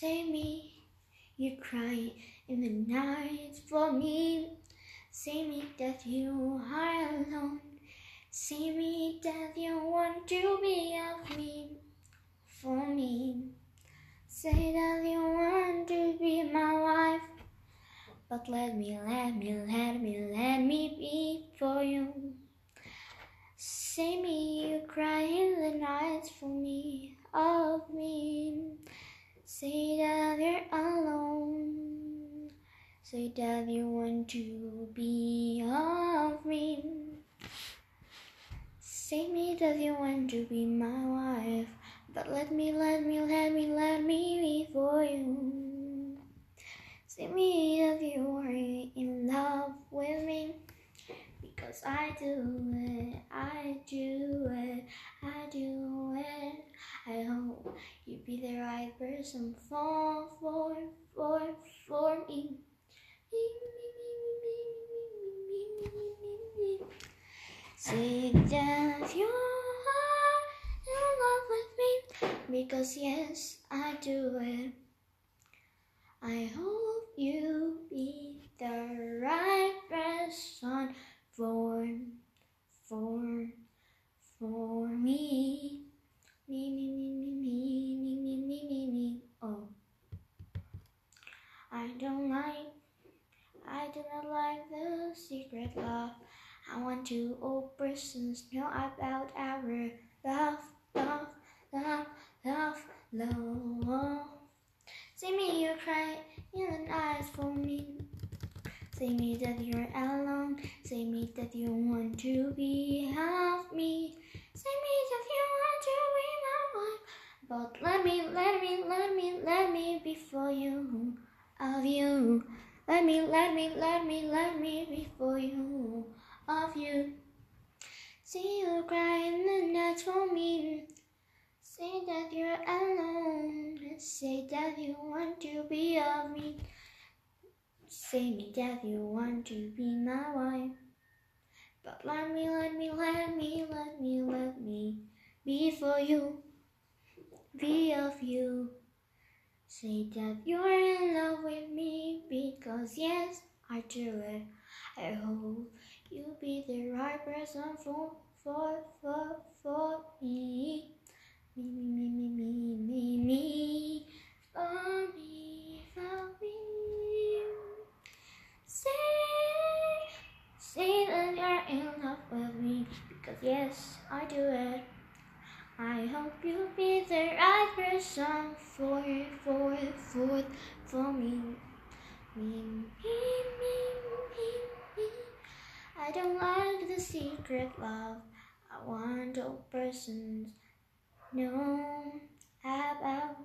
Say me, you cry in the night for me. Say me that you are alone. Say me that you want to be of me, for me. Say that you want to be my wife. But let me, let me, let me, let me be for you. Say me you cry in the night for me, of me. Say that you're alone. Say that you want to be of me. Say me that you want to be my wife. But let me, let me, let me, let me be Because I do it, I do it, I do it. I hope you be the right person for, for, for, for me. Say that you are in love with me because yes, I do it. I hope you be the right person for, for, for me. Me, me, me, me, me, me, me, me, me, me. Oh. I don't like, I do not like the secret love. I want to all persons know about our love, love, love, love, love. See me, you cry in the eyes for me. Say me that you're alone. Say me that you want to be let me, let me, let me, let me be for you, of you. Let me, let me, let me, let me be for you, of you. See you cry in the night for me. Say that you're alone. Say that you want to be of me. Say me that you want to be my wife. But let me, let me, let me, let me, let me be for you, be of you. Say that you're in love with me because yes, I do it. I hope you'll be the right person for, for, for, for me. Me, me, me, me, me, me, me, for me, for me. Say, say that you're in love with me because yes, I do it. I hope you'll be the right person for, for, for, for me. Me, me, me, me, me. I don't like the secret love. I want all persons know about